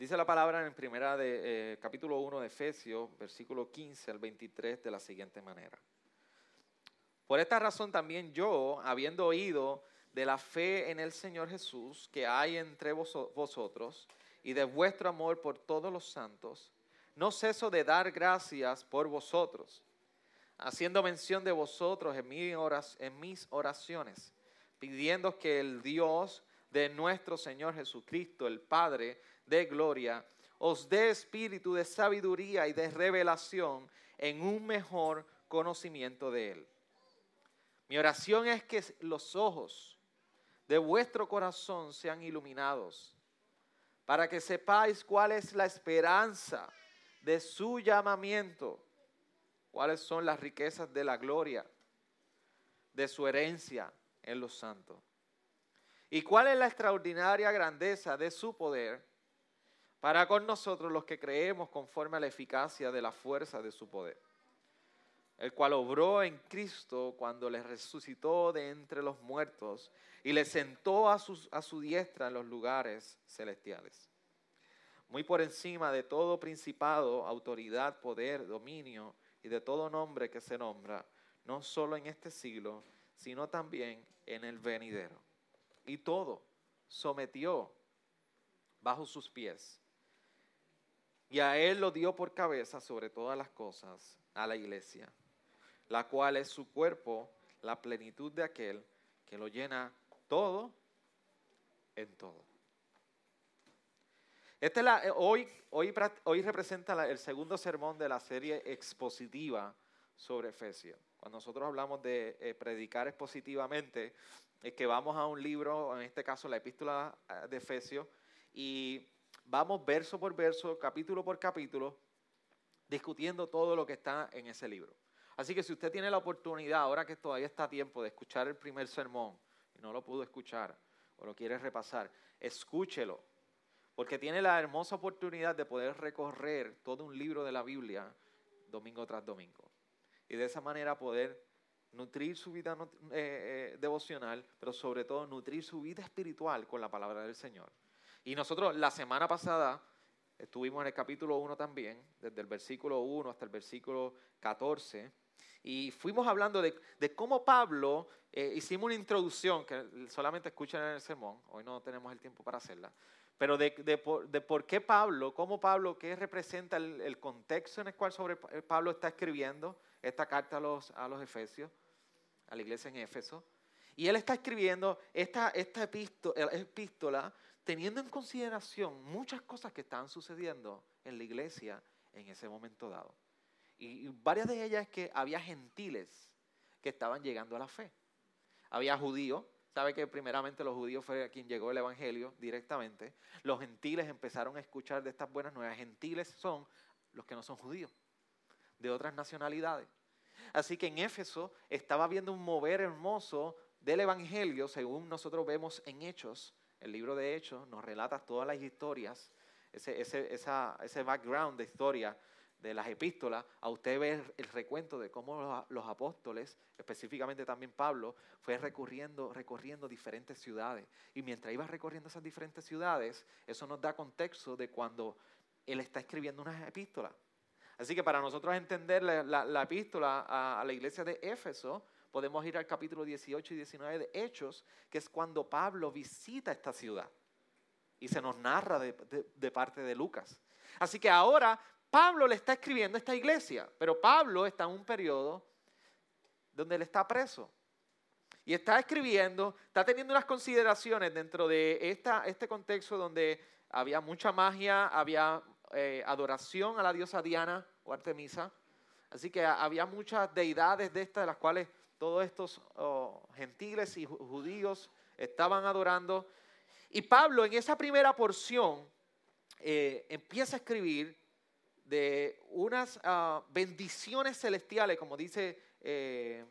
Dice la palabra en primera de, eh, capítulo 1 de Efesios, versículo 15 al 23, de la siguiente manera. Por esta razón también yo, habiendo oído de la fe en el Señor Jesús que hay entre vosotros y de vuestro amor por todos los santos, no ceso de dar gracias por vosotros, haciendo mención de vosotros en, en mis oraciones, pidiendo que el Dios de nuestro Señor Jesucristo, el Padre de gloria, os dé espíritu de sabiduría y de revelación en un mejor conocimiento de Él. Mi oración es que los ojos de vuestro corazón sean iluminados, para que sepáis cuál es la esperanza de su llamamiento, cuáles son las riquezas de la gloria, de su herencia en los santos, y cuál es la extraordinaria grandeza de su poder para con nosotros los que creemos conforme a la eficacia de la fuerza de su poder, el cual obró en Cristo cuando le resucitó de entre los muertos y le sentó a su, a su diestra en los lugares celestiales, muy por encima de todo principado, autoridad, poder, dominio y de todo nombre que se nombra, no solo en este siglo, sino también en el venidero. Y todo sometió bajo sus pies y a él lo dio por cabeza sobre todas las cosas a la iglesia, la cual es su cuerpo, la plenitud de aquel que lo llena todo en todo. Este la, eh, hoy, hoy, hoy representa el segundo sermón de la serie expositiva sobre Efesios. Cuando nosotros hablamos de eh, predicar expositivamente, es que vamos a un libro, en este caso la epístola eh, de Efesios, y vamos verso por verso, capítulo por capítulo, discutiendo todo lo que está en ese libro. Así que si usted tiene la oportunidad, ahora que todavía está a tiempo de escuchar el primer sermón y no lo pudo escuchar o lo quiere repasar, escúchelo, porque tiene la hermosa oportunidad de poder recorrer todo un libro de la Biblia domingo tras domingo. Y de esa manera poder nutrir su vida eh, eh, devocional, pero sobre todo nutrir su vida espiritual con la palabra del Señor. Y nosotros la semana pasada estuvimos en el capítulo 1 también, desde el versículo 1 hasta el versículo 14, y fuimos hablando de, cómo Pablo, eh, hicimos una introducción que solamente escuchan en el sermón, hoy no tenemos el tiempo para hacerla, pero de, por, qué Pablo, cómo Pablo, qué representa el, contexto en el cual sobre eh, Pablo está escribiendo esta carta a los, a los Efesios, a la iglesia en Éfeso. Y él está escribiendo esta, esta epístola teniendo en consideración muchas cosas que estaban sucediendo en la iglesia en ese momento dado. Y, varias de ellas es que había gentiles que estaban llegando a la fe. Había judíos, sabe que primeramente los judíos fue quien llegó el evangelio directamente. Los gentiles empezaron a escuchar de estas buenas nuevas. Gentiles son los que no son judíos, de otras nacionalidades. Así que en Éfeso estaba viendo un mover hermoso del evangelio, según nosotros vemos en Hechos, el libro de Hechos nos relata todas las historias, ese, ese, esa, ese background de historia de las epístolas, a usted ver el recuento de cómo los, apóstoles, específicamente también Pablo, fue recorriendo, recorriendo diferentes ciudades. Y mientras iba recorriendo esas diferentes ciudades, eso nos da contexto de cuando él está escribiendo unas epístolas. Así que para nosotros entender la, epístola a, a la iglesia de Éfeso, podemos ir al capítulo 18 y 19 de Hechos, que es cuando Pablo visita esta ciudad. Y se nos narra de, parte de Lucas. Así que ahora Pablo le está escribiendo a esta iglesia, pero Pablo está en un periodo donde él está preso. Y está escribiendo, está teniendo unas consideraciones dentro de esta, este contexto donde había mucha magia, había eh, adoración a la diosa Diana o Artemisa. Así que había muchas deidades de estas de las cuales todos estos oh, gentiles y judíos estaban adorando. Y Pablo en esa primera porción eh, empieza a escribir de unas ah, bendiciones celestiales, como dice eh,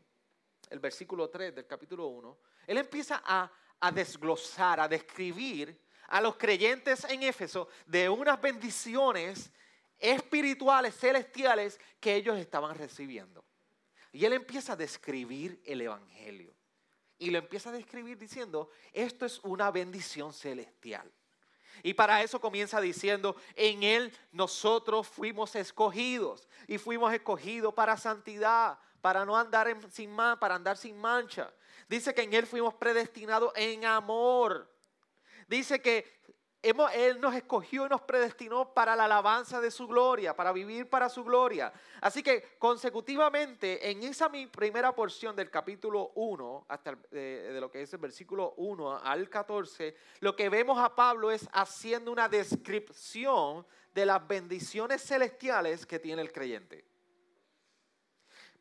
el versículo 3 del capítulo 1. Él empieza a, a desglosar, a describir a los creyentes en Éfeso de unas bendiciones espirituales, celestiales que ellos estaban recibiendo. Y él empieza a describir el Evangelio. Y lo empieza a describir diciendo, esto es una bendición celestial. Y para eso comienza diciendo, en Él nosotros fuimos escogidos y fuimos escogidos para santidad, para no andar sin para andar sin mancha. Dice que en Él fuimos predestinados en amor. Dice que él nos escogió y nos predestinó para la alabanza de su gloria, para vivir para su gloria. Así que consecutivamente, en esa primera porción del capítulo 1, hasta de, de lo que es el versículo 1 al 14, lo que vemos a Pablo es haciendo una descripción de las bendiciones celestiales que tiene el creyente.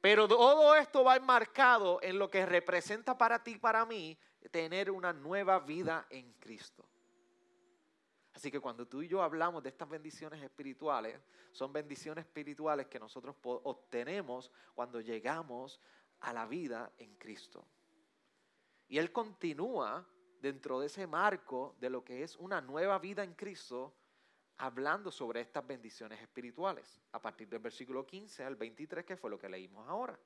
Pero todo esto va enmarcado en lo que representa para ti y para mí tener una nueva vida en Cristo. Así que cuando tú y yo hablamos de estas bendiciones espirituales, son bendiciones espirituales que nosotros obtenemos cuando llegamos a la vida en Cristo. Y Él continúa dentro de ese marco de lo que es una nueva vida en Cristo, hablando sobre estas bendiciones espirituales, a partir del versículo 15 al 23, que fue lo que leímos ahora.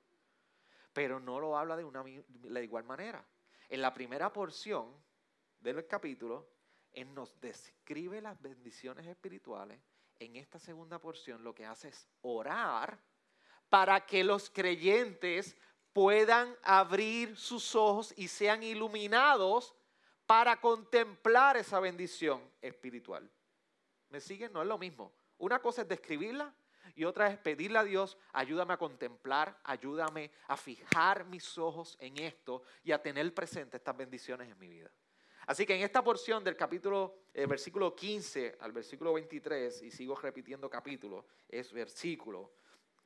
Pero no lo habla de una de igual manera. En la primera porción del capítulo, él nos describe las bendiciones espirituales. En esta segunda porción lo que hace es orar para que los creyentes puedan abrir sus ojos y sean iluminados para contemplar esa bendición espiritual. ¿Me siguen? No es lo mismo. Una cosa es describirla y otra es pedirle a Dios, ayúdame a contemplar, ayúdame a fijar mis ojos en esto y a tener presente estas bendiciones en mi vida. Así que en esta porción del capítulo, eh, versículo 15 al versículo 23, y sigo repitiendo capítulo, es versículo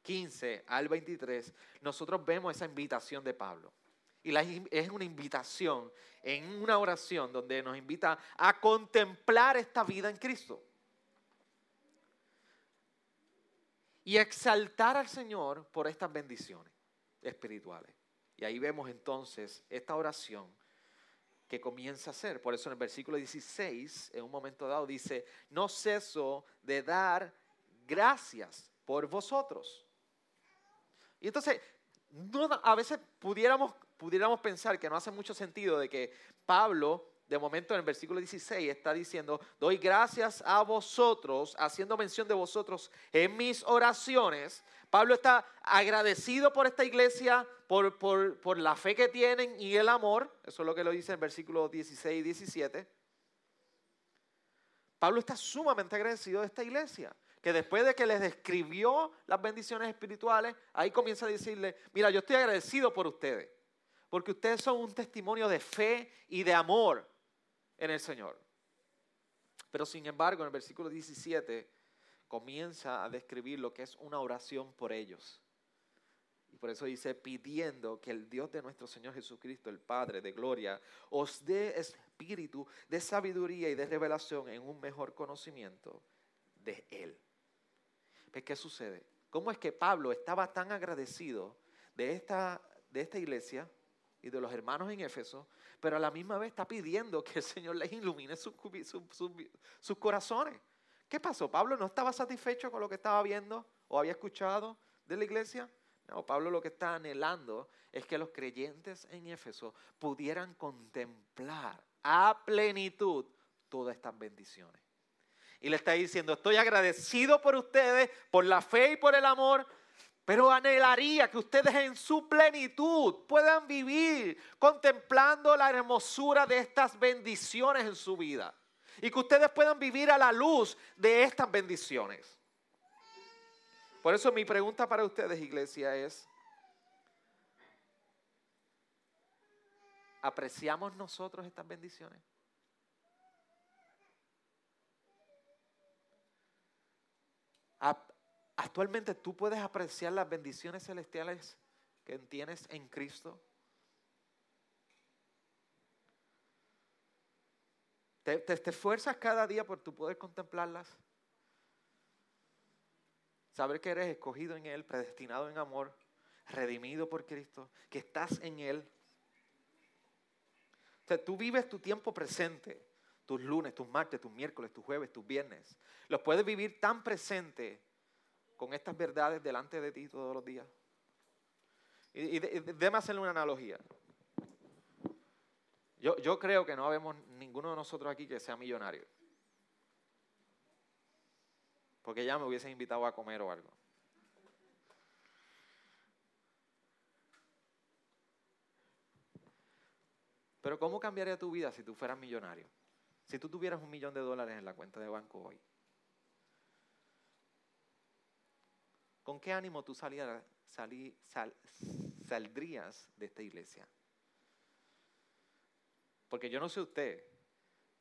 15 al 23, nosotros vemos esa invitación de Pablo. Y es una invitación en una oración donde nos invita a contemplar esta vida en Cristo. Y exaltar al Señor por estas bendiciones espirituales. Y ahí vemos entonces esta oración que comienza a hacer. Por eso en el versículo 16, en un momento dado, dice, no ceso de dar gracias por vosotros. Y entonces, a veces pudiéramos, pudiéramos pensar que no hace mucho sentido de que Pablo, de momento en el versículo 16, está diciendo, doy gracias a vosotros, haciendo mención de vosotros en mis oraciones. Pablo está agradecido por esta iglesia, por, la fe que tienen y el amor. Eso es lo que lo dice en versículos 16 y 17. Pablo está sumamente agradecido de esta iglesia, que después de que les describió las bendiciones espirituales, ahí comienza a decirle, mira, yo estoy agradecido por ustedes, porque ustedes son un testimonio de fe y de amor en el Señor. Pero sin embargo, en el versículo 17 comienza a describir lo que es una oración por ellos. Y por eso dice, pidiendo que el Dios de nuestro Señor Jesucristo, el Padre de gloria, os dé espíritu de sabiduría y de revelación en un mejor conocimiento de Él. ¿Qué sucede? ¿Cómo es que Pablo estaba tan agradecido de esta, de esta iglesia y de los hermanos en Éfeso, pero a la misma vez está pidiendo que el Señor les ilumine sus, sus corazones? ¿Qué pasó? ¿Pablo no estaba satisfecho con lo que estaba viendo o había escuchado de la iglesia? No, Pablo lo que está anhelando es que los creyentes en Éfeso pudieran contemplar a plenitud todas estas bendiciones. Y le está diciendo, estoy agradecido por ustedes, por la fe y por el amor, pero anhelaría que ustedes en su plenitud puedan vivir contemplando la hermosura de estas bendiciones en su vida. Y que ustedes puedan vivir a la luz de estas bendiciones. Por eso mi pregunta para ustedes, iglesia, es, ¿apreciamos nosotros estas bendiciones? Actualmente tú puedes apreciar las bendiciones celestiales que tienes en Cristo. ¿Te, esfuerzas cada día por tu poder contemplarlas? Saber que eres escogido en Él, predestinado en amor, redimido por Cristo, que estás en Él. O sea, tú vives tu tiempo presente, tus lunes, tus martes, tus miércoles, tus jueves, tus viernes. Los puedes vivir tan presente con estas verdades delante de ti todos los días. Y, déjame hacerle una analogía. Yo, yo creo que no vemos ninguno de nosotros aquí que sea millonario. porque ya me hubiesen invitado a comer o algo. Pero ¿cómo cambiaría tu vida si tú fueras millonario? Si tú tuvieras un millón de dólares en la cuenta de banco hoy. ¿Con qué ánimo tú saldrías de esta iglesia? Porque yo no sé usted,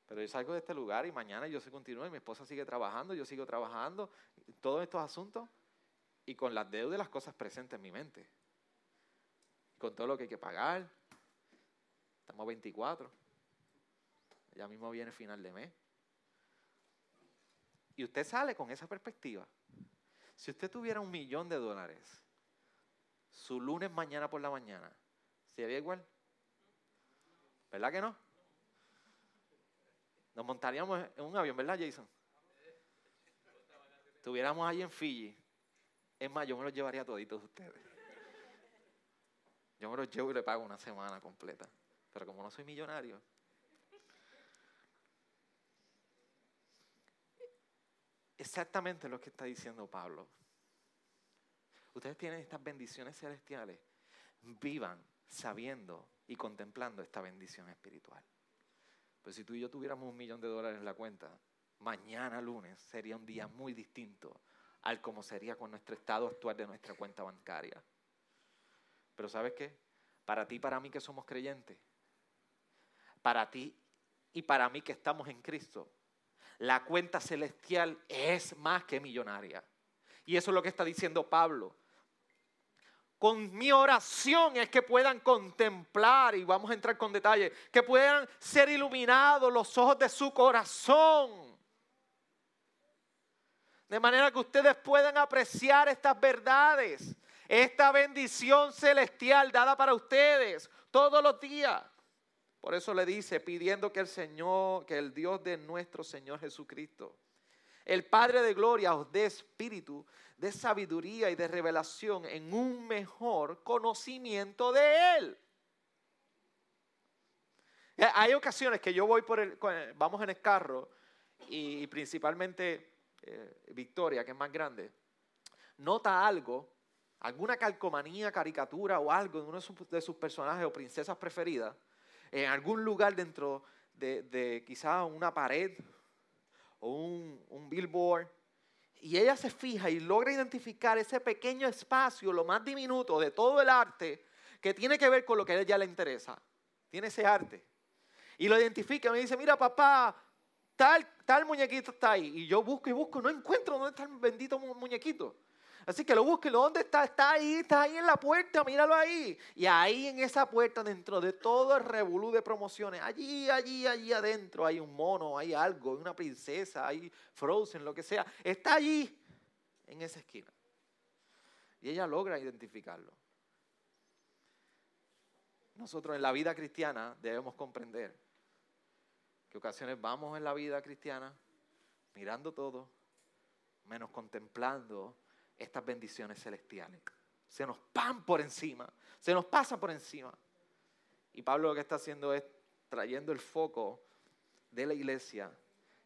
pero yo salgo de este lugar y mañana yo se continúo y mi esposa sigue trabajando, yo sigo trabajando, todos estos asuntos y con las deudas las cosas presentes en mi mente. Con todo lo que hay que pagar, Estamos 24. Ya mismo viene el final de mes. Y usted sale con esa perspectiva. Si usted tuviera un millón de dólares, su lunes mañana por la mañana, ¿sería igual? ¿Verdad que no? Nos montaríamos en un avión, ¿verdad, Jason? Estuviéramos ahí en Fiji. Es más, yo me los llevaría a toditos ustedes. Yo me los llevo y le pago una semana completa pero como no soy millonario, exactamente lo que está diciendo Pablo. Ustedes tienen estas bendiciones celestiales, vivan sabiendo y contemplando esta bendición espiritual. Pues si tú y yo tuviéramos un millón de dólares en la cuenta, mañana lunes sería un día muy distinto al como sería con nuestro estado actual de nuestra cuenta bancaria. Pero ¿sabes qué? Para ti, para mí que somos creyentes, para ti y para mí que estamos en Cristo. La cuenta celestial es más que millonaria. Y eso es lo que está diciendo Pablo. Con mi oración es que puedan contemplar, y vamos a entrar con detalle, que puedan ser iluminados los ojos de su corazón. De manera que ustedes puedan apreciar estas verdades, esta bendición celestial dada para ustedes todos los días. Por eso le dice, pidiendo que el Señor, que el Dios de nuestro Señor Jesucristo, el Padre de gloria os dé espíritu de sabiduría y de revelación en un mejor conocimiento de Él. Eh, hay ocasiones que yo voy por el, vamos en el carro y principalmente eh, Victoria, que es más grande, nota algo, alguna calcomanía, caricatura o algo de uno de sus personajes o princesas preferidas en algún lugar dentro de, de quizás una pared o un, un billboard. Y ella se fija y logra identificar ese pequeño espacio, lo más diminuto de todo el arte, que tiene que ver con lo que a ella le interesa. Tiene ese arte. Y lo identifica me dice, mira papá, tal, tal muñequito está ahí. Y yo busco y busco, no encuentro dónde está el bendito muñequito. Así que lo búsquelo. ¿Dónde está? Está ahí, está ahí en la puerta, míralo ahí. Y ahí en esa puerta, dentro de todo el revolú de promociones, allí, allí, allí adentro hay un mono, hay algo, hay una princesa, hay Frozen, lo que sea. Está allí, en esa esquina. Y ella logra identificarlo. Nosotros en la vida cristiana debemos comprender que ocasiones vamos en la vida cristiana mirando todo, menos contemplando estas bendiciones celestiales. Se nos van por encima, se nos pasa por encima. Y Pablo lo que está haciendo es trayendo el foco de la iglesia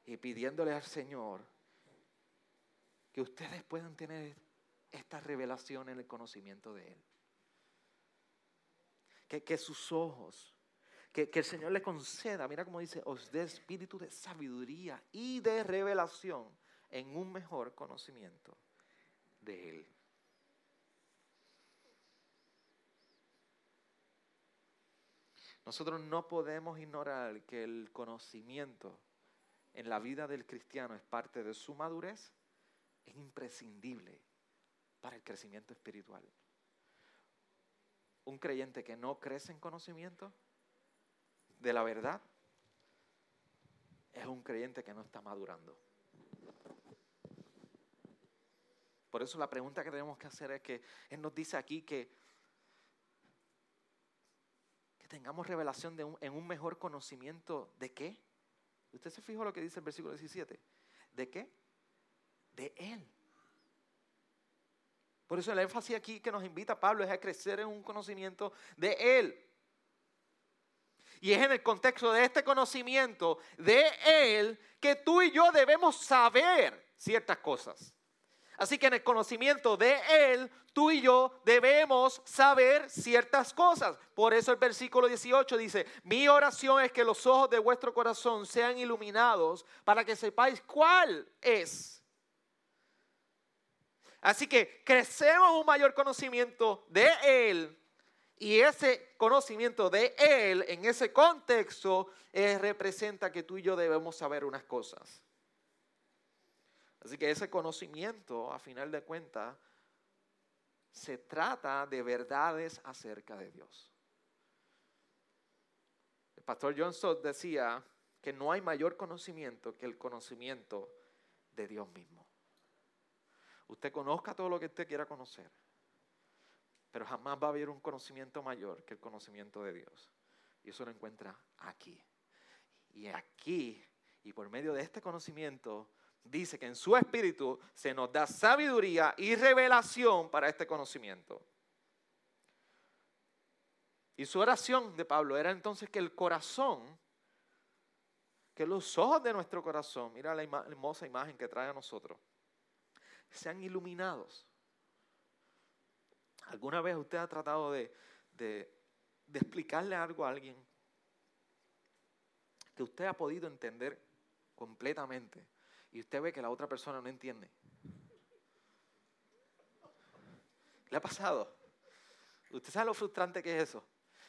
y pidiéndole al Señor que ustedes puedan tener esta revelación en el conocimiento de Él. Que, que sus ojos, que, que el Señor le conceda, mira cómo dice, os dé espíritu de sabiduría y de revelación en un mejor conocimiento de Él. Nosotros no podemos ignorar que el conocimiento en la vida del cristiano es parte de su madurez, es imprescindible para el crecimiento espiritual. Un creyente que no crece en conocimiento de la verdad es un creyente que no está madurando. Por eso la pregunta que tenemos que hacer es que Él nos dice aquí que, que tengamos revelación en un mejor conocimiento de qué. ¿Usted se fijó lo que dice el versículo 17? ¿De qué? De Él. Por eso el énfasis aquí que nos invita Pablo es a crecer en un conocimiento de Él. Y es en el contexto de este conocimiento de Él que tú y yo debemos saber ciertas cosas. Así que en el conocimiento de Él, tú y yo debemos saber ciertas cosas. Por eso el versículo 18 dice, mi oración es que los ojos de vuestro corazón sean iluminados para que sepáis cuál es. Así que crecemos un mayor conocimiento de Él y ese conocimiento de Él en ese contexto eh, representa que tú y yo debemos saber unas cosas. Así que ese conocimiento, a final de cuentas, se trata de verdades acerca de Dios. El pastor John Stott decía que no hay mayor conocimiento que el conocimiento de Dios mismo. Usted conozca todo lo que usted quiera conocer, pero jamás va a haber un conocimiento mayor que el conocimiento de Dios. Y eso lo encuentra aquí. Y aquí, y por medio de este conocimiento, dice que en su espíritu se nos da sabiduría y revelación para este conocimiento. Y su oración de Pablo era entonces que el corazón, que los ojos de nuestro corazón, mira la hermosa imagen que trae a nosotros, sean iluminados. ¿Alguna vez usted ha tratado de, de explicarle algo a alguien que usted ha podido entender completamente? Y usted ve que la otra persona no entiende. ¿Le ha pasado? ¿Usted sabe lo frustrante que es eso?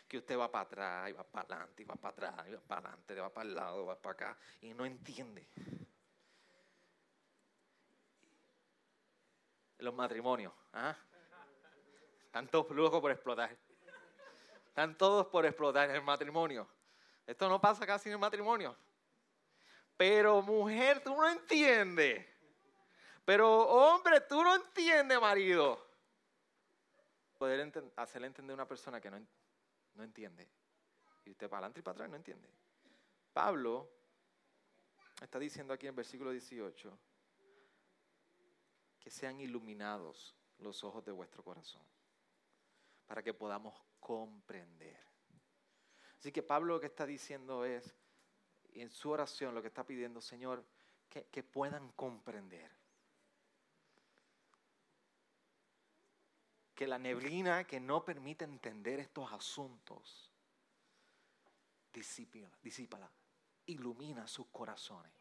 Que usted va para atrás y va para adelante y va para atrás y va para adelante, va para el lado, va para acá y no entiende. Los matrimonios, ¿ah? Están todos locos por explotar. Están todos por explotar en el matrimonio. Esto no pasa casi en el matrimonio. Pero mujer, tú no entiendes. Pero hombre, tú no entiendes, marido. Poder hacerle entender a una persona que no, no entiende. Y usted para adelante y para atrás no entiende. Pablo está diciendo aquí en versículo 18 que sean iluminados los ojos de vuestro corazón para que podamos comprender. Así que Pablo lo que está diciendo es, y en su oración lo que está pidiendo, Señor, que, puedan comprender. Que la neblina que no permite entender estos asuntos, disípala ilumina sus corazones.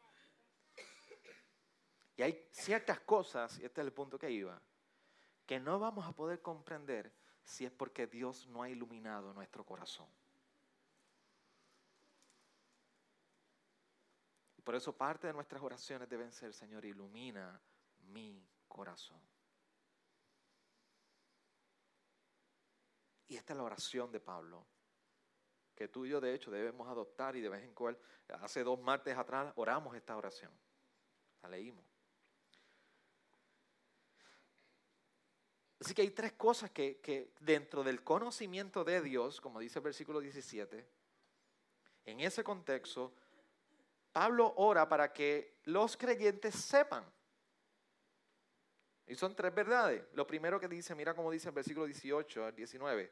Y hay ciertas cosas, y este es el punto que iba, que no vamos a poder comprender si es porque Dios no ha iluminado nuestro corazón. Por eso parte de nuestras oraciones deben ser, Señor, ilumina mi corazón. Y esta es la oración de Pablo, que tú y yo de hecho debemos adoptar y de vez en cuando, hace dos martes atrás oramos esta oración, la leímos. Así que hay tres cosas que, que dentro del conocimiento de Dios, como dice el versículo 17, en ese contexto Pablo ora para que los creyentes sepan. Y son tres verdades. Lo primero que dice, mira cómo dice el versículo 18 al 19.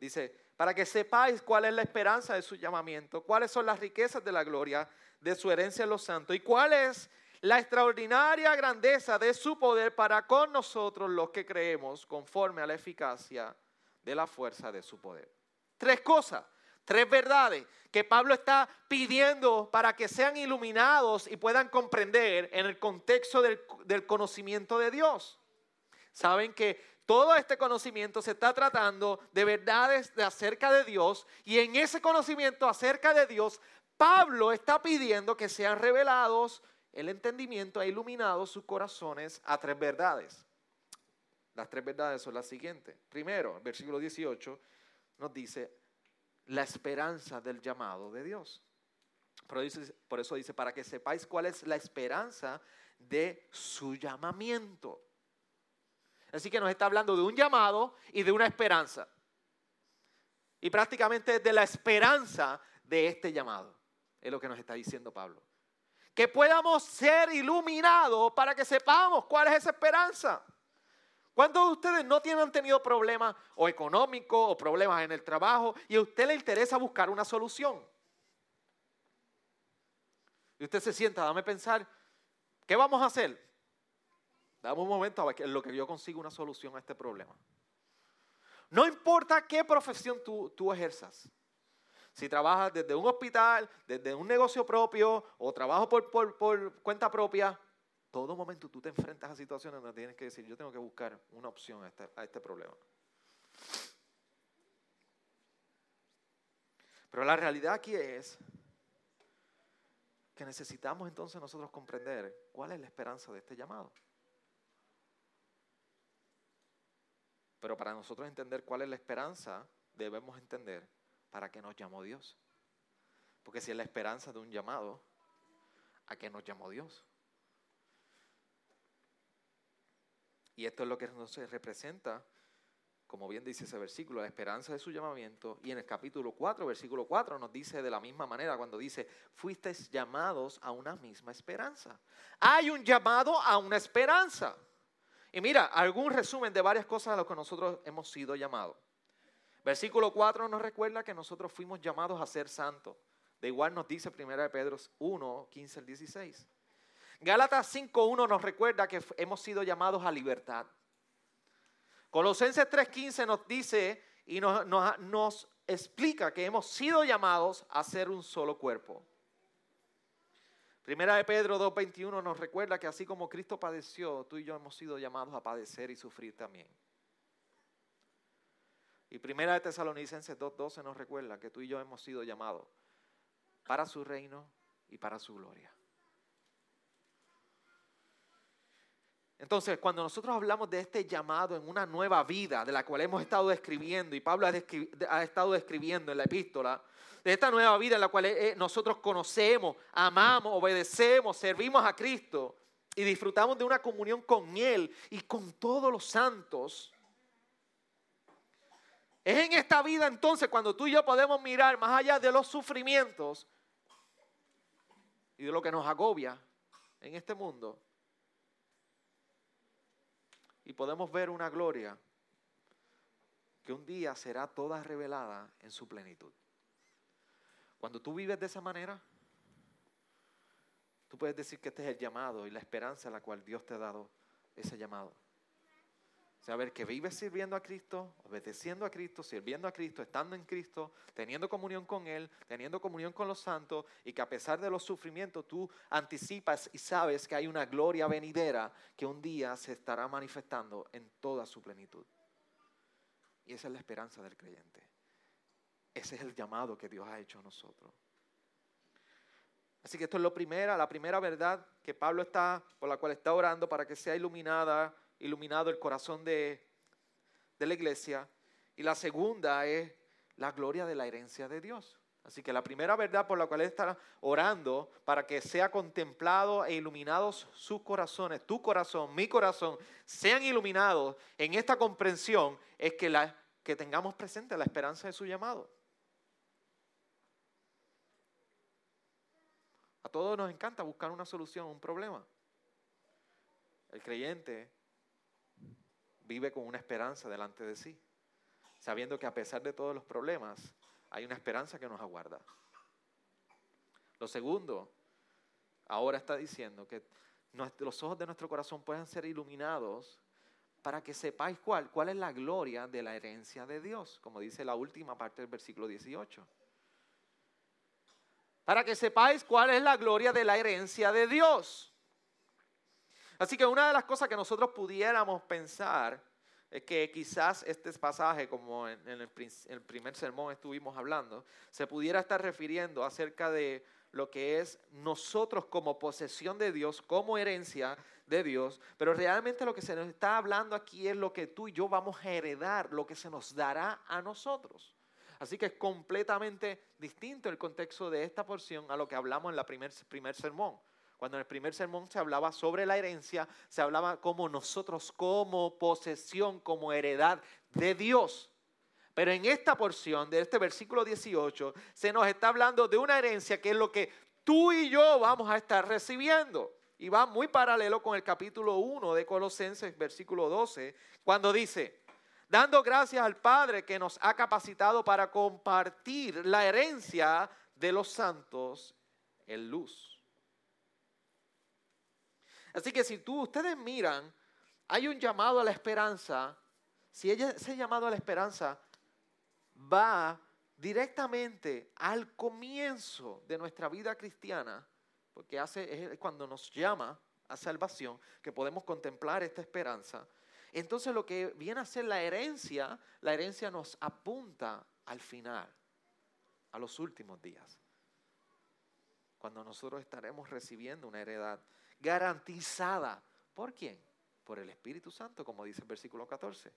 Dice, para que sepáis cuál es la esperanza de su llamamiento, cuáles son las riquezas de la gloria de su herencia en los santos y cuál es la extraordinaria grandeza de su poder para con nosotros los que creemos conforme a la eficacia de la fuerza de su poder. Tres cosas. Tres verdades que Pablo está pidiendo para que sean iluminados y puedan comprender en el contexto del, conocimiento de Dios. Saben que todo este conocimiento se está tratando de verdades de acerca de Dios y en ese conocimiento acerca de Dios, Pablo está pidiendo que sean revelados el entendimiento e iluminados sus corazones a tres verdades. Las tres verdades son las siguientes. Primero, el versículo 18 nos dice, la esperanza del llamado de Dios. Por eso dice, para que sepáis cuál es la esperanza de su llamamiento. Así que nos está hablando de un llamado y de una esperanza. Y prácticamente de la esperanza de este llamado. Es lo que nos está diciendo Pablo. Que podamos ser iluminados para que sepamos cuál es esa esperanza. ¿Cuántos de ustedes no tienen tenido problemas o económicos o problemas en el trabajo y a usted le interesa buscar una solución? Y usted se sienta, dame pensar, ¿qué vamos a hacer? Dame un momento en lo que yo consigo una solución a este problema. No importa qué profesión tú, tú ejerzas. Si trabajas desde un hospital, desde un negocio propio o trabajo por, por, cuenta propia, todo momento tú te enfrentas a situaciones donde tienes que decir, yo tengo que buscar una opción a este, problema. Pero la realidad aquí es que necesitamos entonces nosotros comprender cuál es la esperanza de este llamado. Pero para nosotros entender cuál es la esperanza, debemos entender para qué nos llamó Dios. Porque si es la esperanza de un llamado, ¿a qué nos llamó Dios? Y esto es lo que nos representa como bien dice ese versículo, la esperanza de su llamamiento. Y en el capítulo 4, versículo 4, nos dice de la misma manera cuando dice, fuisteis llamados a una misma esperanza. Hay un llamado a una esperanza. Y mira, algún resumen de varias cosas a las que nosotros hemos sido llamados. Versículo 4 nos recuerda que nosotros fuimos llamados a ser santos. De igual nos dice 1 Pedro 1, 15 al 16. Gálatas 5.1 nos recuerda que hemos sido llamados a libertad. Colosenses 3.15 nos dice y nos, explica que hemos sido llamados a ser un solo cuerpo. Primera de Pedro 2.21 nos recuerda que así como Cristo padeció, tú y yo hemos sido llamados a padecer y sufrir también. Y Primera de Tesalonicenses 2.12 nos recuerda que tú y yo hemos sido llamados para su reino y para su gloria. Entonces, cuando nosotros hablamos de este llamado en una nueva vida, de la cual hemos estado describiendo, y Pablo ha, estado describiendo en la epístola, de esta nueva vida en la cual eh, nosotros conocemos, amamos, obedecemos, servimos a Cristo y disfrutamos de una comunión con Él y con todos los santos, es en esta vida entonces cuando tú y yo podemos mirar más allá de los sufrimientos y de lo que nos agobia en este mundo y podemos ver una gloria que un día será toda revelada en su plenitud. Cuando tú vives de esa manera, tú puedes decir que este es el llamado y la esperanza a la cual Dios te ha dado ese llamado. Saber que vives sirviendo a Cristo, obedeciendo a Cristo, sirviendo a Cristo, estando en Cristo, teniendo comunión con Él, teniendo comunión con los santos y que a pesar de los sufrimientos tú anticipas y sabes que hay una gloria venidera que un día se estará manifestando en toda su plenitud. Y esa es la esperanza del creyente. Ese es el llamado que Dios ha hecho a nosotros. Así que esto es lo primera, la primera verdad que Pablo está, por la cual está orando para que sea iluminada iluminado el corazón de, la iglesia. Y la segunda es la gloria de la herencia de Dios. Así que la primera verdad por la cual está orando para que sea contemplado e iluminados sus corazones, tu corazón, mi corazón, sean iluminados en esta comprensión es que, la, que tengamos presente la esperanza de su llamado. A todos nos encanta buscar una solución a un problema. El creyente vive con una esperanza delante de sí, sabiendo que a pesar de todos los problemas, hay una esperanza que nos aguarda. Lo segundo, ahora está diciendo que los ojos de nuestro corazón puedan ser iluminados para que sepáis cuál, cuál es la gloria de la herencia de Dios, como dice la última parte del versículo 18. Para que sepáis cuál es la gloria de la herencia de Dios. Así que una de las cosas que nosotros pudiéramos pensar es que quizás este pasaje, como en, el, primer sermón estuvimos hablando, se pudiera estar refiriendo acerca de lo que es nosotros como posesión de Dios, como herencia de Dios, pero realmente lo que se nos está hablando aquí es lo que tú y yo vamos a heredar, lo que se nos dará a nosotros. Así que es completamente distinto el contexto de esta porción a lo que hablamos en el primer, sermón. Cuando en el primer sermón se hablaba sobre la herencia, se hablaba como nosotros, como posesión, como heredad de Dios. Pero en esta porción de este versículo 18 se nos está hablando de una herencia que es lo que tú y yo vamos a estar recibiendo. Y va muy paralelo con el capítulo 1 de Colosenses, versículo 12, cuando dice, dando gracias al Padre que nos ha capacitado para compartir la herencia de los santos en luz. Así que si tú, ustedes miran hay un llamado a la esperanza, si ese llamado a la esperanza va directamente al comienzo de nuestra vida cristiana, porque hace, es cuando nos llama a salvación, que podemos contemplar esta esperanza. Entonces lo que viene a ser la herencia, la herencia nos apunta al final, a los últimos días, cuando nosotros estaremos recibiendo una heredad garantizada. ¿Por quién? Por el Espíritu Santo, como dice el versículo 14.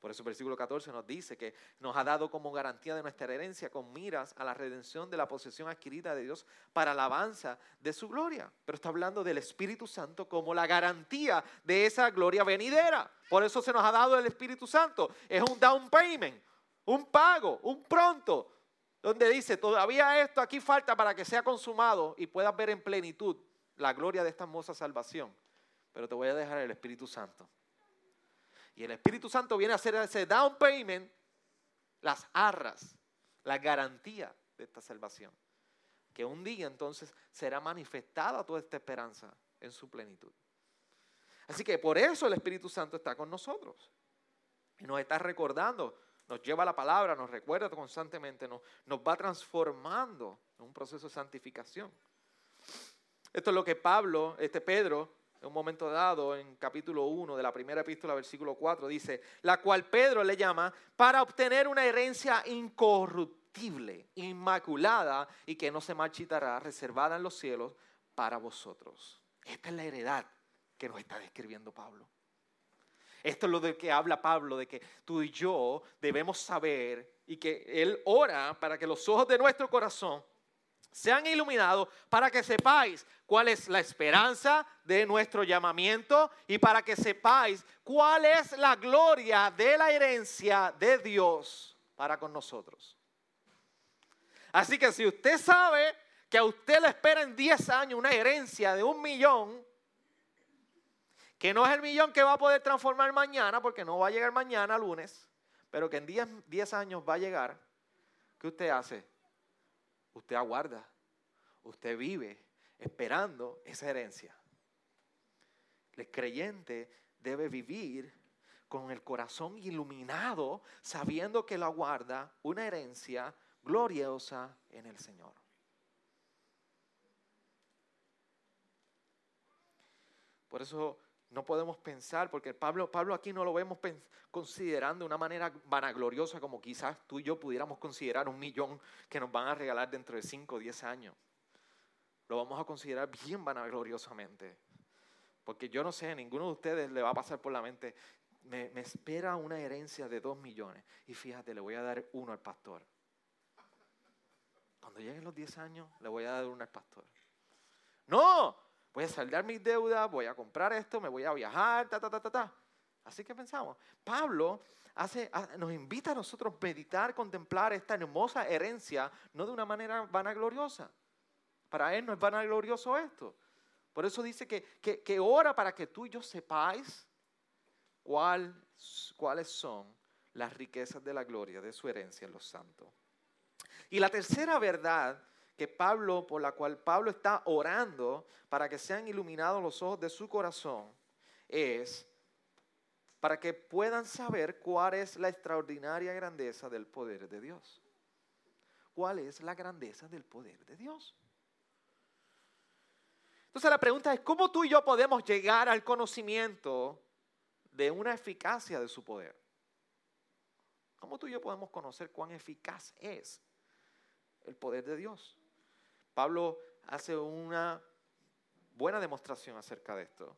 Por eso el versículo 14 nos dice que nos ha dado como garantía de nuestra herencia con miras a la redención de la posesión adquirida de Dios para alabanza de su gloria. Pero está hablando del Espíritu Santo como la garantía de esa gloria venidera. Por eso se nos ha dado el Espíritu Santo. Es un down payment, un pago, un pronto, donde dice, todavía esto aquí falta para que sea consumado y puedas ver en plenitud la gloria de esta hermosa salvación. Pero te voy a dejar el Espíritu Santo. Y el Espíritu Santo viene a hacer ese down payment, las arras, la garantía de esta salvación. Que un día entonces será manifestada toda esta esperanza en su plenitud. Así que por eso el Espíritu Santo está con nosotros. Y nos está recordando, nos lleva la palabra, nos recuerda constantemente, nos, nos va transformando en un proceso de santificación. Esto es lo que Pablo, este Pedro, en un momento dado, en capítulo 1 de la primera epístola, versículo 4, dice, la cual Pedro le llama para obtener una herencia incorruptible, inmaculada y que no se marchitará, reservada en los cielos para vosotros. Esta es la heredad que nos está describiendo Pablo. Esto es lo de que habla Pablo, de que tú y yo debemos saber y que Él ora para que los ojos de nuestro corazón sean iluminados para que sepáis cuál es la esperanza de nuestro llamamiento y para que sepáis cuál es la gloria de la herencia de Dios para con nosotros. Así que si usted sabe que a usted le espera en 10 años una herencia de un millón, que no es el millón que va a poder transformar mañana, porque no va a llegar mañana lunes, pero que en 10, años va a llegar, ¿qué usted hace? usted aguarda, usted vive esperando esa herencia. El creyente debe vivir con el corazón iluminado, sabiendo que lo aguarda una herencia gloriosa en el Señor. Por eso no podemos pensar, porque Pablo, Pablo aquí no lo vemos considerando de una manera vanagloriosa como quizás tú y yo pudiéramos considerar un millón que nos van a regalar dentro de 5 o 10 años. Lo vamos a considerar bien vanagloriosamente. Porque yo no sé, a ninguno de ustedes le va a pasar por la mente, me, me espera una herencia de 2 millones y fíjate, le voy a dar uno al pastor. Cuando lleguen los 10 años, le voy a dar uno al pastor. No, voy a saldar mis deudas, voy a comprar esto, me voy a viajar, ta, ta, ta, ta, ta. Así que pensamos, Pablo nos invita a nosotros a meditar, contemplar esta hermosa herencia, no de una manera vanagloriosa. Para él no es vanaglorioso esto. Por eso dice que, que, ora para que tú y yo sepáis cuál, cuáles son las riquezas de la gloria de su herencia en los santos. Y la tercera verdad que Pablo, por la cual Pablo está orando para que sean iluminados los ojos de su corazón, es para que puedan saber cuál es la extraordinaria grandeza del poder de Dios. ¿Cuál es la grandeza del poder de Dios? Entonces la pregunta es, ¿cómo tú y yo podemos llegar al conocimiento de una eficacia de su poder? ¿Cómo tú y yo podemos conocer cuán eficaz es el poder de Dios? Pablo hace una buena demostración acerca de esto,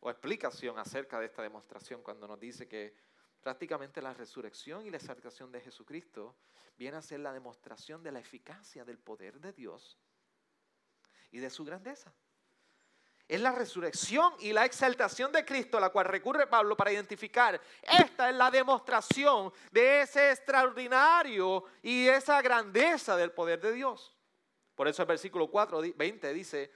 o explicación acerca de esta demostración cuando nos dice que prácticamente la resurrección y la exaltación de Jesucristo viene a ser la demostración de la eficacia del poder de Dios y de su grandeza. Es la resurrección y la exaltación de Cristo a la cual recurre Pablo para identificar. Esta es la demostración de ese extraordinario y esa grandeza del poder de Dios. Por eso el versículo 4, 20 dice,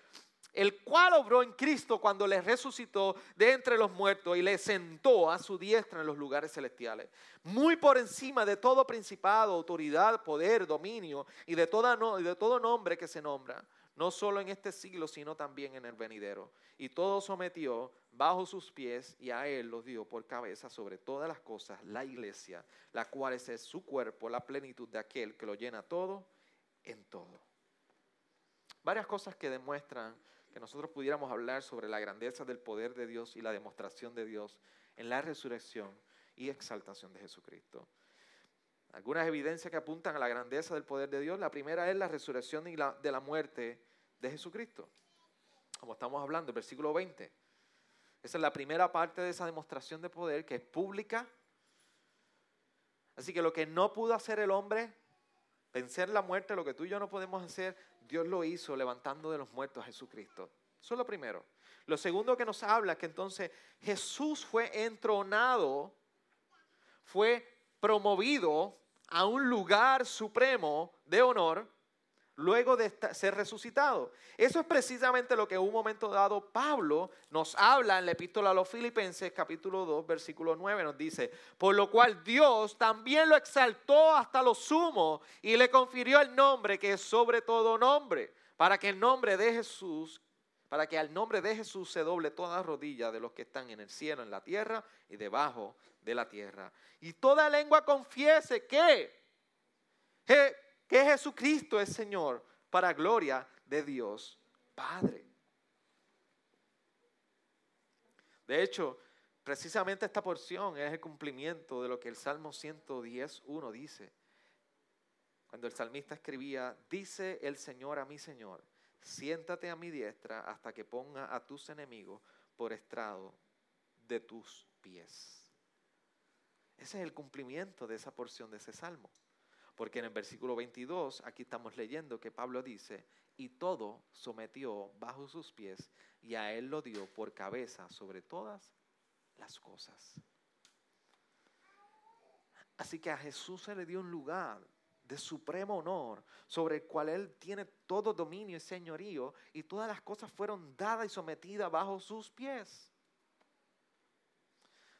el cual obró en Cristo cuando le resucitó de entre los muertos y le sentó a su diestra en los lugares celestiales, muy por encima de todo principado, autoridad, poder, dominio y de, toda de todo nombre que se nombra, no solo en este siglo, sino también en el venidero. Y todo sometió bajo sus pies y a él los dio por cabeza sobre todas las cosas la iglesia, la cual es su cuerpo, la plenitud de aquel que lo llena todo en todo. Varias cosas que demuestran que nosotros pudiéramos hablar sobre la grandeza del poder de Dios y la demostración de Dios en la resurrección y exaltación de Jesucristo. Algunas evidencias que apuntan a la grandeza del poder de Dios. La primera es la resurrección y la, de la muerte de Jesucristo. Como estamos hablando, versículo 20. Esa es la primera parte de esa demostración de poder que es pública. Así que lo que no pudo hacer el hombre, vencer la muerte, lo que tú y yo no podemos hacer, Dios lo hizo levantando de los muertos a Jesucristo. Eso es lo primero. Lo segundo que nos habla es que entonces Jesús fue entronado, fue promovido a un lugar supremo de honor luego de ser resucitado. Eso es precisamente lo que en un momento dado Pablo nos habla en la epístola a los filipenses capítulo 2 versículo 9 nos dice, por lo cual Dios también lo exaltó hasta lo sumo y le confirió el nombre que es sobre todo nombre, para que el nombre de Jesús, para que al nombre de Jesús se doble toda rodilla de los que están en el cielo, en la tierra y debajo de la tierra. Y toda lengua confiese que que Jesucristo es Señor para gloria de Dios Padre. De hecho, precisamente esta porción es el cumplimiento de lo que el Salmo 110.1 dice. Cuando el salmista escribía, dice el Señor a mi Señor, siéntate a mi diestra hasta que ponga a tus enemigos por estrado de tus pies. Ese es el cumplimiento de esa porción de ese salmo. Porque en el versículo 22, aquí estamos leyendo que Pablo dice, y todo sometió bajo sus pies y a él lo dio por cabeza sobre todas las cosas. Así que a Jesús se le dio un lugar de supremo honor, sobre el cual Él tiene todo dominio y señorío, y todas las cosas fueron dadas y sometidas bajo sus pies.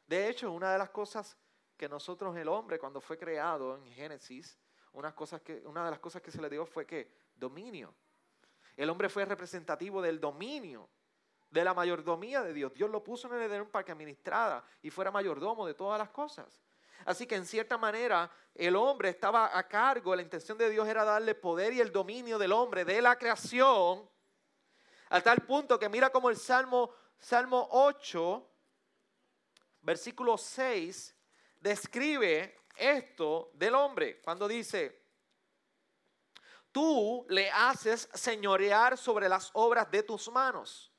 De hecho, una de las cosas que nosotros, el hombre, cuando fue creado en Génesis, una, cosas que, una de las cosas que se le dio fue que dominio. El hombre fue representativo del dominio, de la mayordomía de Dios. Dios lo puso en el Edén para que administrara y fuera mayordomo de todas las cosas. Así que en cierta manera el hombre estaba a cargo, la intención de Dios era darle poder y el dominio del hombre, de la creación, a tal punto que mira como el Salmo, Salmo 8, versículo 6, describe esto del hombre cuando dice, tú le haces señorear sobre las obras de tus manos,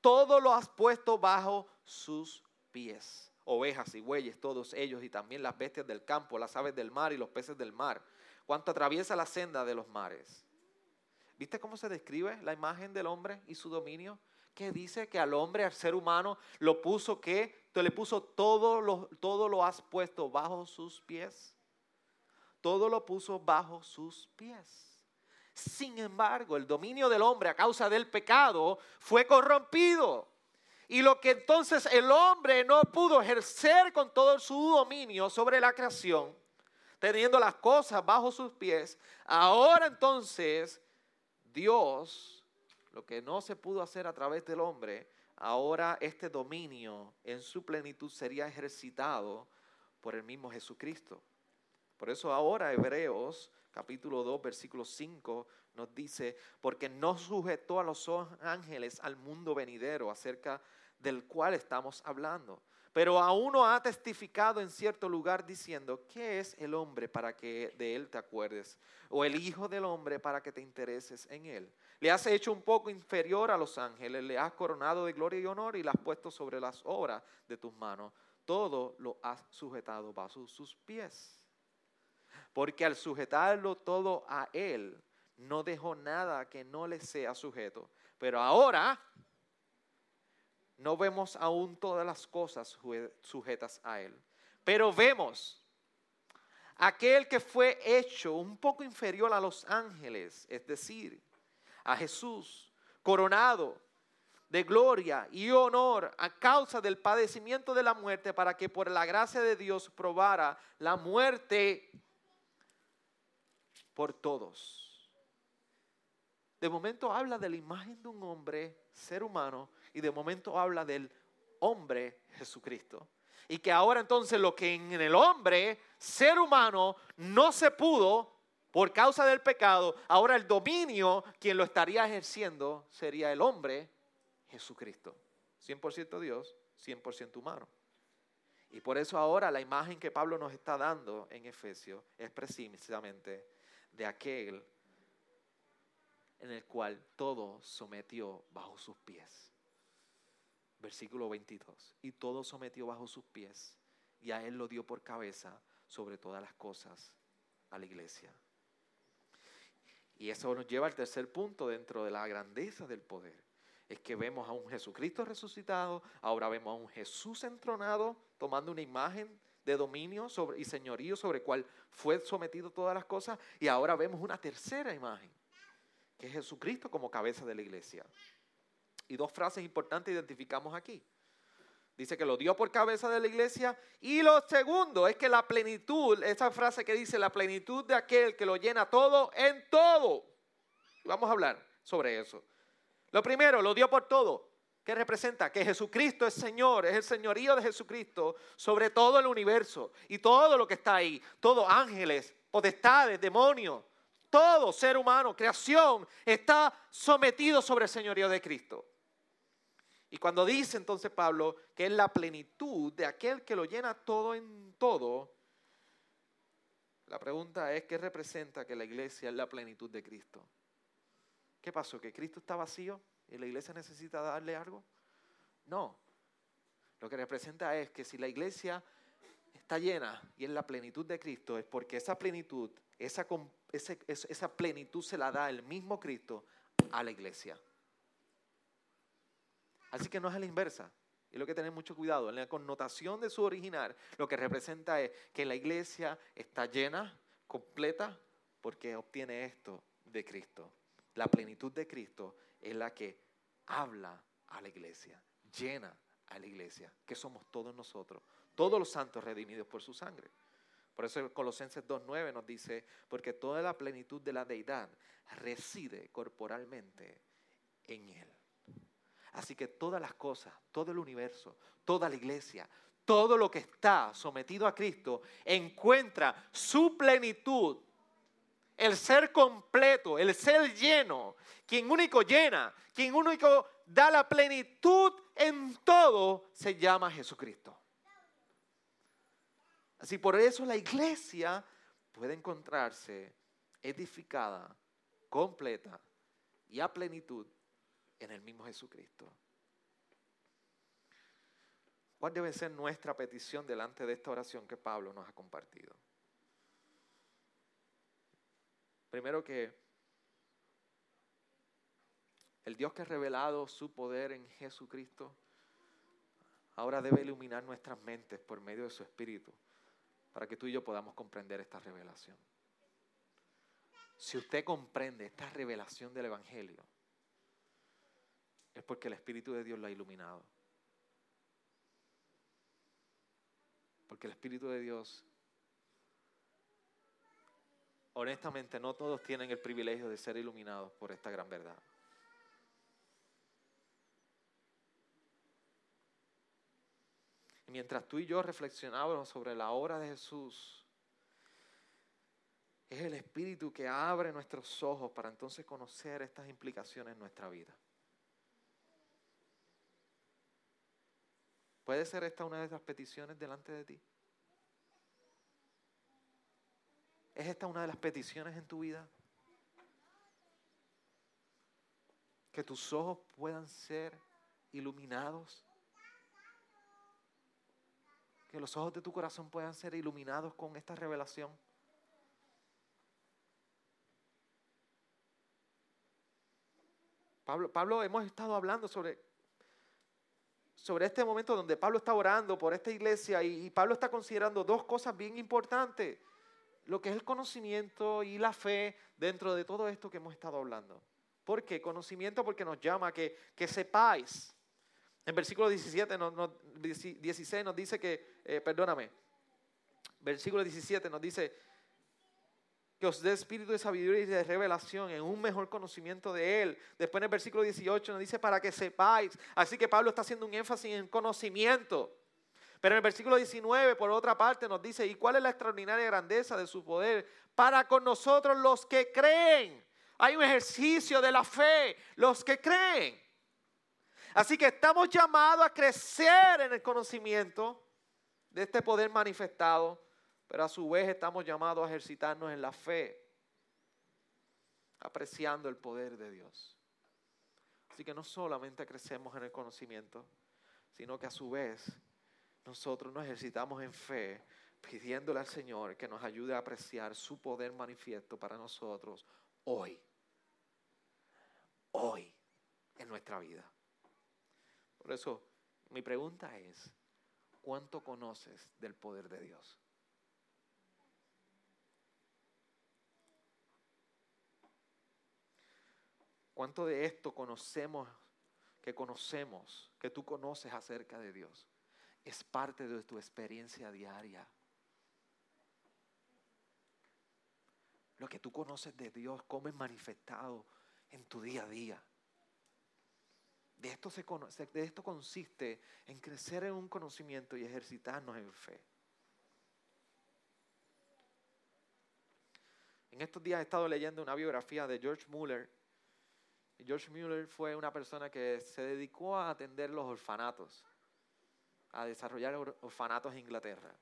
todo lo has puesto bajo sus pies, ovejas y bueyes, todos ellos, y también las bestias del campo, las aves del mar y los peces del mar, cuanto atraviesa la senda de los mares. ¿Viste cómo se describe la imagen del hombre y su dominio? Que dice que al hombre, al ser humano, lo puso que le puso todo lo, todo lo has puesto bajo sus pies. Todo lo puso bajo sus pies. Sin embargo, el dominio del hombre a causa del pecado fue corrompido. Y lo que entonces el hombre no pudo ejercer con todo su dominio sobre la creación, teniendo las cosas bajo sus pies, ahora entonces Dios, lo que no se pudo hacer a través del hombre, ahora este dominio en su plenitud sería ejercitado por el mismo Jesucristo. Por eso ahora Hebreos capítulo 2 versículo 5 nos dice, porque no sujetó a los ángeles al mundo venidero acerca del cual estamos hablando. Pero a uno ha testificado en cierto lugar diciendo, ¿qué es el hombre para que de él te acuerdes? O el hijo del hombre para que te intereses en él. Le has hecho un poco inferior a los ángeles, le has coronado de gloria y honor y le has puesto sobre las obras de tus manos. Todo lo has sujetado bajo sus pies. Porque al sujetarlo todo a él, no dejó nada que no le sea sujeto. Pero ahora no vemos aún todas las cosas sujetas a él. Pero vemos aquel que fue hecho un poco inferior a los ángeles, es decir, a Jesús, coronado de gloria y honor a causa del padecimiento de la muerte, para que por la gracia de Dios probara la muerte por todos. de momento habla de la imagen de un hombre, ser humano, y de momento habla del hombre Jesucristo. Y que ahora entonces lo que en el hombre, ser humano, no se pudo por causa del pecado, ahora el dominio, quien lo estaría ejerciendo, sería el hombre Jesucristo. 100% Dios, 100% humano. Y por eso ahora la imagen que Pablo nos está dando en Efesios es precisamente de aquel en el cual todo sometió bajo sus pies. Versículo 22. Y todo sometió bajo sus pies y a él lo dio por cabeza sobre todas las cosas a la iglesia. Y eso nos lleva al tercer punto dentro de la grandeza del poder. Es que vemos a un Jesucristo resucitado, ahora vemos a un Jesús entronado, tomando una imagen de dominio sobre, y señorío sobre cual fue sometido todas las cosas, y ahora vemos una tercera imagen, que es Jesucristo como cabeza de la iglesia. Y dos frases importantes identificamos aquí. Dice que lo dio por cabeza de la iglesia. Y lo segundo es que la plenitud, esa frase que dice la plenitud de aquel que lo llena todo en todo. Vamos a hablar sobre eso. Lo primero, lo dio por todo. ¿Qué representa? Que Jesucristo es Señor, es el señorío de Jesucristo sobre todo el universo y todo lo que está ahí. Todo ángeles, potestades, demonios, todo ser humano, creación, está sometido sobre el señorío de Cristo. Y cuando dice entonces Pablo que es la plenitud de aquel que lo llena todo en todo, la pregunta es, ¿qué representa que la iglesia es la plenitud de Cristo? ¿Qué pasó? ¿Que Cristo está vacío y la iglesia necesita darle algo? No. Lo que representa es que si la iglesia está llena y es la plenitud de Cristo, es porque esa plenitud, esa, esa plenitud se la da el mismo Cristo a la iglesia. Así que no es a la inversa. Y lo que tener mucho cuidado. En la connotación de su original, lo que representa es que la iglesia está llena, completa, porque obtiene esto de Cristo. La plenitud de Cristo es la que habla a la iglesia, llena a la iglesia, que somos todos nosotros, todos los santos redimidos por su sangre. Por eso Colosenses 2.9 nos dice, porque toda la plenitud de la deidad reside corporalmente en Él. Así que todas las cosas, todo el universo, toda la iglesia, todo lo que está sometido a Cristo encuentra su plenitud. El ser completo, el ser lleno, quien único llena, quien único da la plenitud en todo, se llama Jesucristo. Así por eso la iglesia puede encontrarse edificada, completa y a plenitud en el mismo Jesucristo. ¿Cuál debe ser nuestra petición delante de esta oración que Pablo nos ha compartido? Primero que el Dios que ha revelado su poder en Jesucristo, ahora debe iluminar nuestras mentes por medio de su Espíritu, para que tú y yo podamos comprender esta revelación. Si usted comprende esta revelación del Evangelio, es porque el Espíritu de Dios lo ha iluminado. Porque el Espíritu de Dios, honestamente, no todos tienen el privilegio de ser iluminados por esta gran verdad. Y mientras tú y yo reflexionábamos sobre la obra de Jesús, es el Espíritu que abre nuestros ojos para entonces conocer estas implicaciones en nuestra vida. ¿Puede ser esta una de esas peticiones delante de ti? ¿Es esta una de las peticiones en tu vida? Que tus ojos puedan ser iluminados. Que los ojos de tu corazón puedan ser iluminados con esta revelación. Pablo, Pablo, hemos estado hablando sobre sobre este momento donde Pablo está orando por esta iglesia y, Pablo está considerando dos cosas bien importantes, lo que es el conocimiento y la fe dentro de todo esto que hemos estado hablando. ¿Por qué? Conocimiento porque nos llama que, que sepáis. En versículo 17, 16 nos dice que, eh, perdóname, versículo 17 nos dice que os dé espíritu de sabiduría y de revelación en un mejor conocimiento de Él. Después en el versículo 18 nos dice para que sepáis. Así que Pablo está haciendo un énfasis en conocimiento. Pero en el versículo 19, por otra parte, nos dice, ¿y cuál es la extraordinaria grandeza de su poder para con nosotros los que creen? Hay un ejercicio de la fe, los que creen. Así que estamos llamados a crecer en el conocimiento de este poder manifestado pero a su vez estamos llamados a ejercitarnos en la fe, apreciando el poder de Dios. Así que no solamente crecemos en el conocimiento, sino que a su vez nosotros nos ejercitamos en fe, pidiéndole al Señor que nos ayude a apreciar su poder manifiesto para nosotros hoy. Hoy en nuestra vida. Por eso mi pregunta es, ¿cuánto conoces del poder de Dios? ¿Cuánto de esto conocemos, que conocemos, que tú conoces acerca de Dios? Es parte de tu experiencia diaria. Lo que tú conoces de Dios, cómo es manifestado en tu día a día. De esto, se de esto consiste en crecer en un conocimiento y ejercitarnos en fe. En estos días he estado leyendo una biografía de George Muller George Mueller fue una persona que se dedicó a atender los orfanatos, a desarrollar orfanatos en Inglaterra.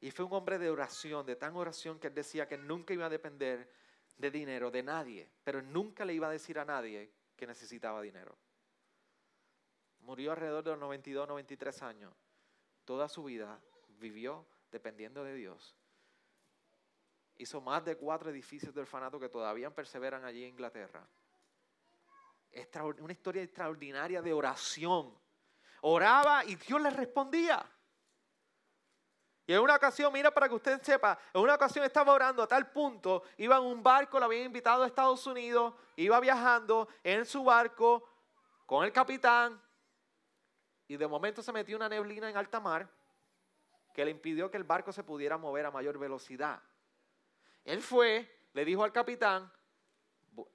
Y fue un hombre de oración, de tan oración que decía que nunca iba a depender de dinero de nadie, pero nunca le iba a decir a nadie que necesitaba dinero. Murió alrededor de los 92, 93 años. Toda su vida vivió dependiendo de Dios hizo más de cuatro edificios de orfanato que todavía perseveran allí en Inglaterra. Una historia extraordinaria de oración. Oraba y Dios le respondía. Y en una ocasión, mira para que usted sepa, en una ocasión estaba orando a tal punto, iba en un barco, lo habían invitado a Estados Unidos, iba viajando en su barco con el capitán y de momento se metió una neblina en alta mar que le impidió que el barco se pudiera mover a mayor velocidad. Él fue, le dijo al capitán,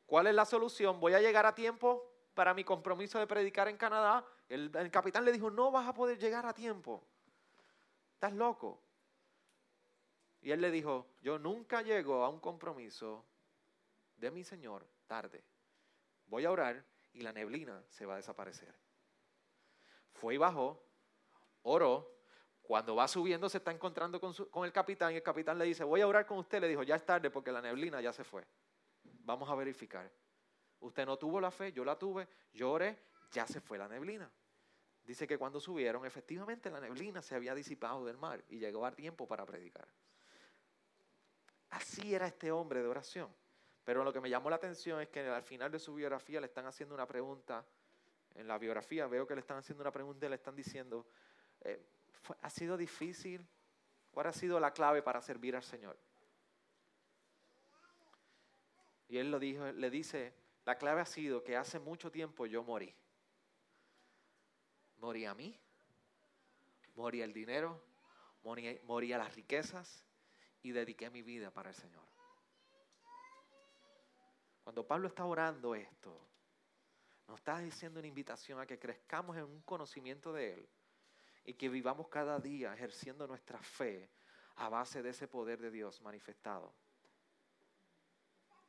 ¿cuál es la solución? ¿Voy a llegar a tiempo para mi compromiso de predicar en Canadá? El, capitán le dijo, no vas a poder llegar a tiempo. Estás loco. Y él le dijo, yo nunca llego a un compromiso de mi Señor tarde. Voy a orar y la neblina se va a desaparecer. Fue y bajó, oró, cuando va subiendo se está encontrando con, el capitán y el capitán le dice, voy a orar con usted. Le dijo, ya es tarde porque la neblina ya se fue. Vamos a verificar. Usted no tuvo la fe, yo la tuve, yo oré, ya se fue la neblina. Dice que cuando subieron, efectivamente la neblina se había disipado del mar y llegó a tiempo para predicar. Así era este hombre de oración. Pero lo que me llamó la atención es que al final de su biografía le están haciendo una pregunta. En la biografía veo que le están haciendo una pregunta y le están diciendo, eh, ¿Ha sido difícil? ¿Cuál ha sido la clave para servir al Señor? Y él lo dijo, le dice, la clave ha sido que hace mucho tiempo yo morí. Morí a mí, morí el dinero, morí, morí a las riquezas y dediqué mi vida para el Señor. Cuando Pablo está orando esto, nos está diciendo una invitación a que crezcamos en un conocimiento de Él y que vivamos cada día ejerciendo nuestra fe a base de ese poder de Dios manifestado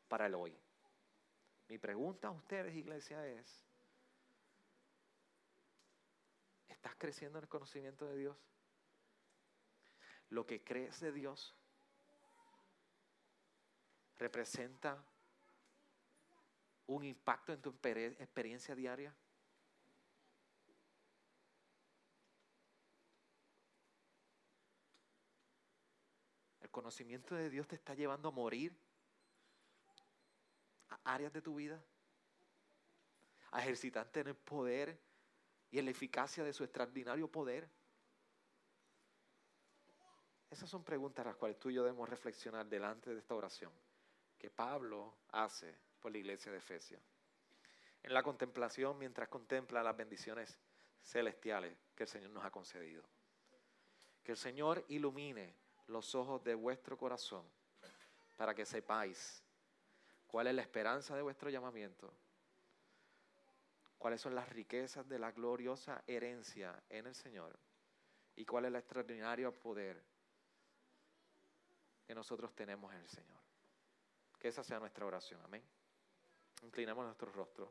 para el hoy. Mi pregunta a ustedes, iglesia, es, ¿estás creciendo en el conocimiento de Dios? ¿Lo que crees de Dios representa un impacto en tu experiencia diaria? Conocimiento de Dios te está llevando a morir a áreas de tu vida, a ejercitarte en el poder y en la eficacia de su extraordinario poder. Esas son preguntas las cuales tú y yo debemos reflexionar delante de esta oración que Pablo hace por la iglesia de Efesios. En la contemplación, mientras contempla las bendiciones celestiales que el Señor nos ha concedido. Que el Señor ilumine los ojos de vuestro corazón para que sepáis cuál es la esperanza de vuestro llamamiento, cuáles son las riquezas de la gloriosa herencia en el Señor y cuál es el extraordinario poder que nosotros tenemos en el Señor. Que esa sea nuestra oración. Amén. Inclinamos nuestros rostros.